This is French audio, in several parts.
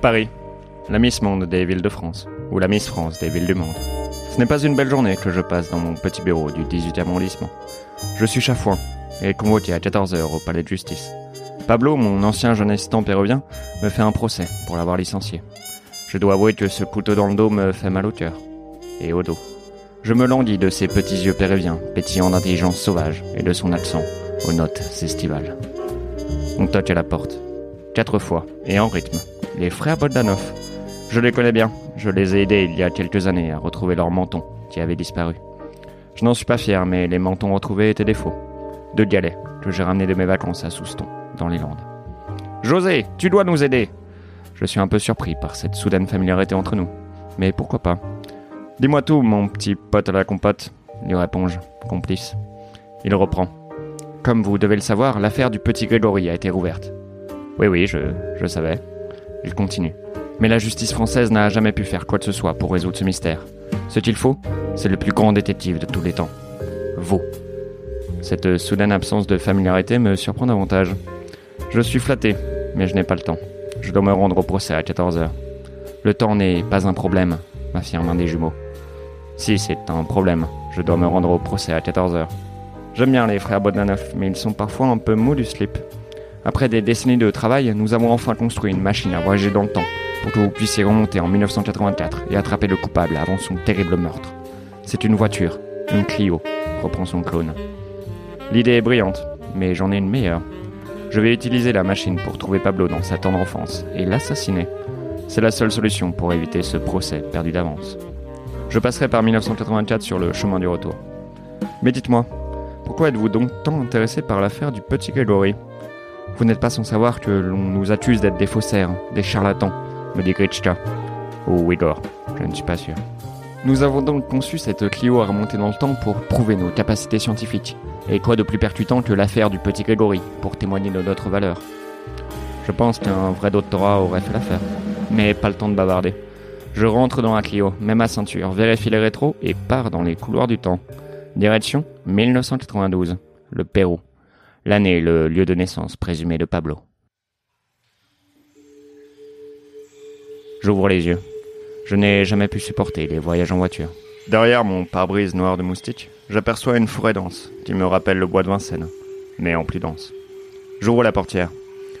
Paris, la Miss Monde des villes de France, ou la Miss France des villes du monde. Ce n'est pas une belle journée que je passe dans mon petit bureau du 18e arrondissement. Je suis chafouin et convoqué à 14h au palais de justice. Pablo, mon ancien jeune assistant péruvien, me fait un procès pour l'avoir licencié. Je dois avouer que ce couteau dans le dos me fait mal au cœur et au dos. Je me languis de ses petits yeux péruviens, pétillants d'intelligence sauvage, et de son accent aux notes estivales. On toque à la porte. Quatre fois, et en rythme. Les frères Boldanov. Je les connais bien. Je les ai aidés il y a quelques années à retrouver leur menton, qui avait disparu. Je n'en suis pas fier, mais les mentons retrouvés étaient des faux. Deux galets, que j'ai ramenés de mes vacances à Souston, dans les Landes. José, tu dois nous aider Je suis un peu surpris par cette soudaine familiarité entre nous. Mais pourquoi pas? Dis-moi tout, mon petit pote à la compote, lui réponds-je, complice. Il reprend. Comme vous devez le savoir, l'affaire du petit Grégory a été rouverte. Oui, oui, je, je savais. Il continue. Mais la justice française n'a jamais pu faire quoi que ce soit pour résoudre ce mystère. Ce qu'il faut, c'est le plus grand détective de tous les temps. Vous. Cette soudaine absence de familiarité me surprend davantage. Je suis flatté, mais je n'ai pas le temps. Je dois me rendre au procès à 14h. Le temps n'est pas un problème, m'affirme un des jumeaux. Si, c'est un problème. Je dois me rendre au procès à 14h. J'aime bien les frères Bodnanoff, mais ils sont parfois un peu mous du slip. Après des décennies de travail, nous avons enfin construit une machine à voyager dans le temps pour que vous puissiez remonter en 1984 et attraper le coupable avant son terrible meurtre. C'est une voiture, une Clio, reprend son clone. L'idée est brillante, mais j'en ai une meilleure. Je vais utiliser la machine pour trouver Pablo dans sa tendre enfance et l'assassiner. C'est la seule solution pour éviter ce procès perdu d'avance. Je passerai par 1984 sur le chemin du retour. Mais dites-moi, pourquoi êtes-vous donc tant intéressé par l'affaire du petit Gregory Vous n'êtes pas sans savoir que l'on nous accuse d'être des faussaires, des charlatans, me dit Gritschka. Ou Igor, je ne suis pas sûr. Nous avons donc conçu cette Clio à remonter dans le temps pour prouver nos capacités scientifiques. Et quoi de plus percutant que l'affaire du petit Grégory pour témoigner de notre valeur? Je pense qu'un vrai doctorat aurait fait l'affaire. Mais pas le temps de bavarder. Je rentre dans la Clio, mets ma ceinture, vérifie les rétros et pars dans les couloirs du temps. Direction 1992, le Pérou. L'année, le lieu de naissance présumé de Pablo. J'ouvre les yeux. Je n'ai jamais pu supporter les voyages en voiture. Derrière mon pare-brise noir de moustique, j'aperçois une forêt dense qui me rappelle le bois de Vincennes, mais en plus dense. J'ouvre la portière.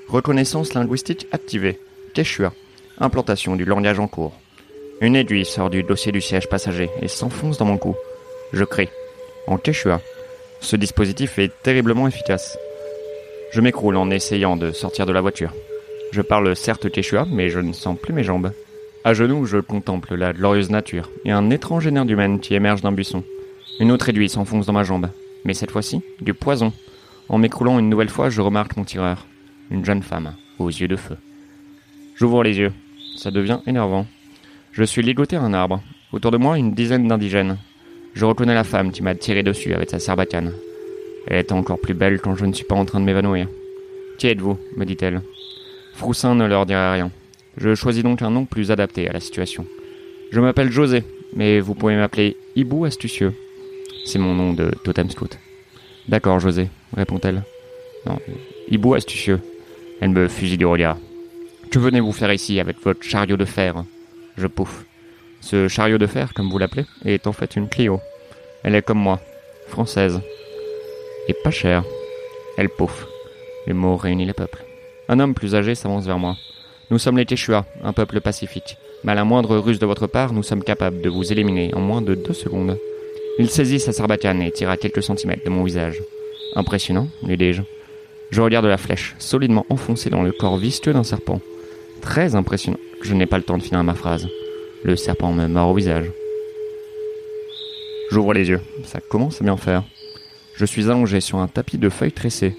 Reconnaissance linguistique activée. Quechua. Implantation du langage en cours. Une aiguille sort du dossier du siège passager et s'enfonce dans mon cou. Je crie. En quechua. Ce dispositif est terriblement efficace. Je m'écroule en essayant de sortir de la voiture. Je parle certes quechua, mais je ne sens plus mes jambes. À genoux, je contemple la glorieuse nature et un étrange énergumène qui émerge d'un buisson. Une autre aiguille s'enfonce dans ma jambe, mais cette fois-ci, du poison. En m'écroulant une nouvelle fois, je remarque mon tireur. Une jeune femme, aux yeux de feu. J'ouvre les yeux. Ça devient énervant. Je suis ligoté à un arbre. Autour de moi, une dizaine d'indigènes. Je reconnais la femme qui m'a tiré dessus avec sa sarbacane. Elle est encore plus belle quand je ne suis pas en train de m'évanouir. Qui êtes-vous me dit-elle. Froussin ne leur dirait rien. Je choisis donc un nom plus adapté à la situation. Je m'appelle José, mais vous pouvez m'appeler Hibou Astucieux. C'est mon nom de totem scout. D'accord, José, répond-elle. Non, Hibou Astucieux. Elle me fusille du regard. Que venez-vous faire ici avec votre chariot de fer? Je pouffe. Ce chariot de fer, comme vous l'appelez, est en fait une Clio. Elle est comme moi, française. Et pas chère. Elle pouffe. Les mots réunissent les peuples. Un homme plus âgé s'avance vers moi. Nous sommes les Quechua, un peuple pacifique. Mais à la moindre ruse de votre part, nous sommes capables de vous éliminer en moins de deux secondes. Il saisit sa sarbacane et tire à quelques centimètres de mon visage. Impressionnant, lui dis-je. Je regarde la flèche, solidement enfoncée dans le corps visqueux d'un serpent. Très impressionnant. Je n'ai pas le temps de finir ma phrase. Le serpent me mord au visage. J'ouvre les yeux. Ça commence à bien faire. Je suis allongé sur un tapis de feuilles tressées.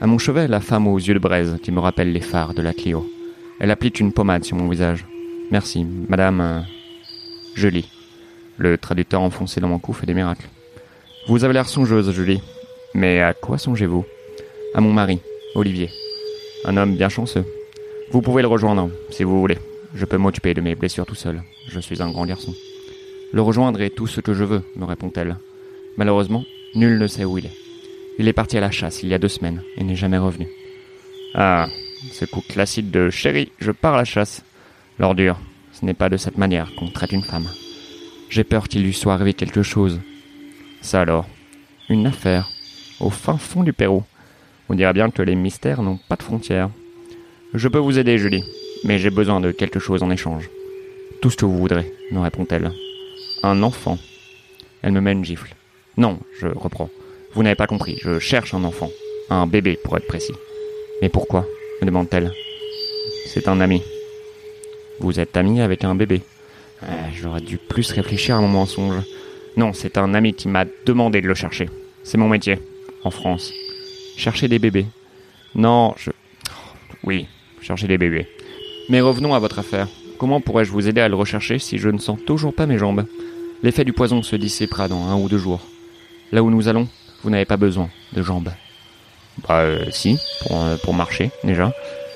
À mon chevet, la femme aux yeux de braise qui me rappelle les phares de la Clio. Elle applique une pommade sur mon visage. Merci, madame. Lis. Le traducteur enfoncé dans mon cou fait des miracles. Vous avez l'air songeuse, Julie. Mais à quoi songez-vous? À mon mari, Olivier. Un homme bien chanceux. Vous pouvez le rejoindre, si vous voulez. Je peux m'occuper de mes blessures tout seul. Je suis un grand garçon. Le rejoindre est tout ce que je veux, me répond-elle. Malheureusement, nul ne sait où il est. Il est parti à la chasse il y a deux semaines et n'est jamais revenu. Ah, ce coup classique de chérie, je pars à la chasse. L'ordure, ce n'est pas de cette manière qu'on traite une femme. J'ai peur qu'il lui soit arrivé quelque chose. Ça alors, une affaire, au fin fond du Pérou. On dirait bien que les mystères n'ont pas de frontières. Je peux vous aider, Julie, mais j'ai besoin de quelque chose en échange. Tout ce que vous voudrez, me répond-elle. Un enfant. Elle me met une gifle. Non, je reprends. Vous n'avez pas compris, je cherche un enfant. Un bébé, pour être précis. Mais pourquoi me demande-t-elle. C'est un ami. Vous êtes ami avec un bébé euh, J'aurais dû plus réfléchir à mon mensonge. Non, c'est un ami qui m'a demandé de le chercher. C'est mon métier, en France. Chercher des bébés. Non, je... Oui, chercher des bébés. Mais revenons à votre affaire. Comment pourrais-je vous aider à le rechercher si je ne sens toujours pas mes jambes? L'effet du poison se dissipera dans un ou deux jours. Là où nous allons, vous n'avez pas besoin de jambes. Bah euh, si, pour, euh, pour marcher, déjà.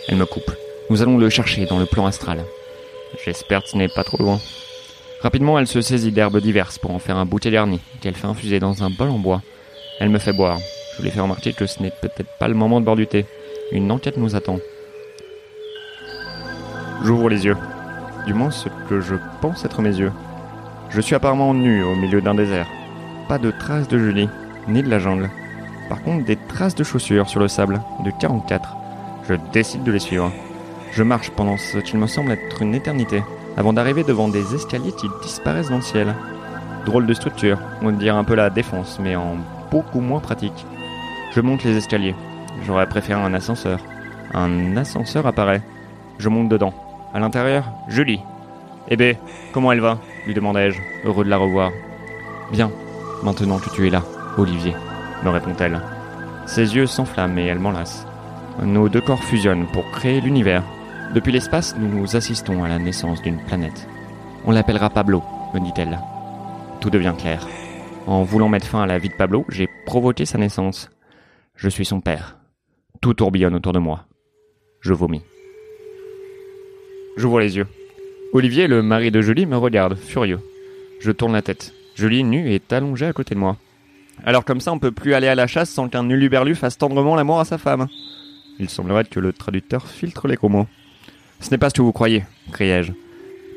Elle me coupe. Nous allons le chercher dans le plan astral. J'espère que ce n'est pas trop loin. Rapidement, elle se saisit d'herbes diverses pour en faire un bouquet garni, qu'elle fait infuser dans un bol en bois. Elle me fait boire. Je lui fais remarquer que ce n'est peut-être pas le moment de boire du thé. Une enquête nous attend. J'ouvre les yeux. Du moins ce que je pense être mes yeux. Je suis apparemment nu au milieu d'un désert. Pas de traces de Julie, ni de la jungle. Par contre, des traces de chaussures sur le sable, de 44. Je décide de les suivre. Je marche pendant ce qu'il me semble être une éternité, avant d'arriver devant des escaliers qui disparaissent dans le ciel. Drôle de structure, on dirait un peu la défense, mais en beaucoup moins pratique. Je monte les escaliers. J'aurais préféré un ascenseur. Un ascenseur apparaît. Je monte dedans. À l'intérieur, Julie. Eh ben, comment elle va lui demandai-je, heureux de la revoir. Bien, maintenant que tu es là, Olivier, me répond-elle. Ses yeux s'enflamment et elle m'enlace. Nos deux corps fusionnent pour créer l'univers. Depuis l'espace, nous assistons à la naissance d'une planète. On l'appellera Pablo, me dit-elle. Tout devient clair. En voulant mettre fin à la vie de Pablo, j'ai provoqué sa naissance. Je suis son père. Tout tourbillonne autour de moi. Je vomis. J'ouvre les yeux. Olivier, le mari de Julie, me regarde, furieux. Je tourne la tête. Julie, nue, est allongée à côté de moi. Alors comme ça, on peut plus aller à la chasse sans qu'un uluberlu fasse tendrement l'amour à sa femme. Il semblerait que le traducteur filtre les gros mots. Ce n'est pas ce que vous croyez, criai-je.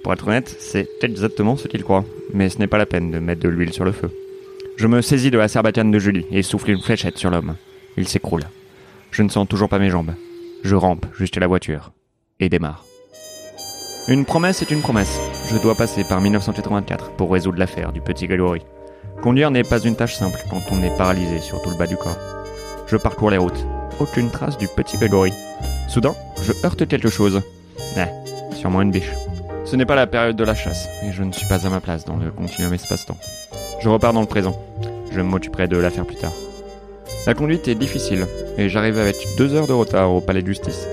Pour être honnête, c'est exactement ce qu'il croit, mais ce n'est pas la peine de mettre de l'huile sur le feu. Je me saisis de la serbacane de Julie et souffle une fléchette sur l'homme. Il s'écroule. Je ne sens toujours pas mes jambes. Je rampe jusqu'à la voiture et démarre. Une promesse est une promesse. Je dois passer par 1984 pour résoudre l'affaire du petit Grégory. Conduire n'est pas une tâche simple quand on est paralysé sur tout le bas du corps. Je parcours les routes. Aucune trace du petit Grégory. Soudain, je heurte quelque chose. Eh, sûrement une biche. Ce n'est pas la période de la chasse, et je ne suis pas à ma place dans le continuum espace-temps. Je repars dans le présent. Je m'occuperai de l'affaire plus tard. La conduite est difficile, et j'arrive avec deux heures de retard au palais de justice.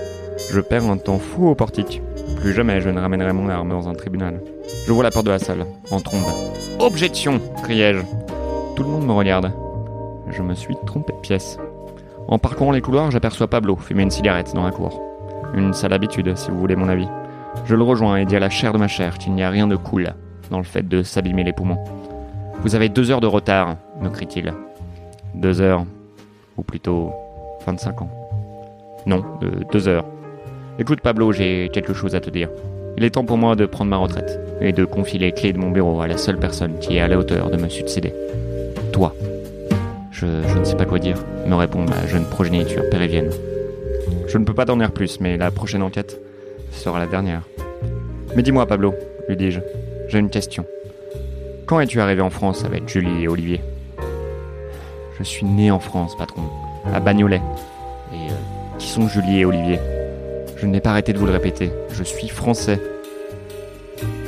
Je perds un temps fou au portique. Plus jamais je ne ramènerai mon arme dans un tribunal. J'ouvre la porte de la salle, en trombe. Objection criai-je. Tout le monde me regarde. Je me suis trompé de pièce. En parcourant les couloirs, j'aperçois Pablo fumer une cigarette dans la cour. Une sale habitude, si vous voulez mon avis. Je le rejoins et dis à la chair de ma chair qu'il n'y a rien de cool dans le fait de s'abîmer les poumons. Vous avez deux heures de retard, me crie-t-il. Deux heures, ou plutôt 25 ans. Non, euh, deux heures. Écoute Pablo, j'ai quelque chose à te dire. Il est temps pour moi de prendre ma retraite et de confier les clés de mon bureau à la seule personne qui est à la hauteur de me succéder. Toi. Je, ne sais pas quoi dire, me répond ma jeune progéniture péruvienne. Je ne peux pas t'en dire plus, mais la prochaine enquête sera la dernière. Mais dis-moi Pablo, lui dis-je, j'ai une question. Quand es-tu arrivé en France avec Julie et Olivier? Je suis né en France, patron, à Bagnolet. Et euh, qui sont Julie et Olivier? Je n'ai pas arrêté de vous le répéter. Je suis français.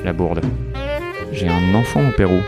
La bourde. J'ai un enfant au Pérou.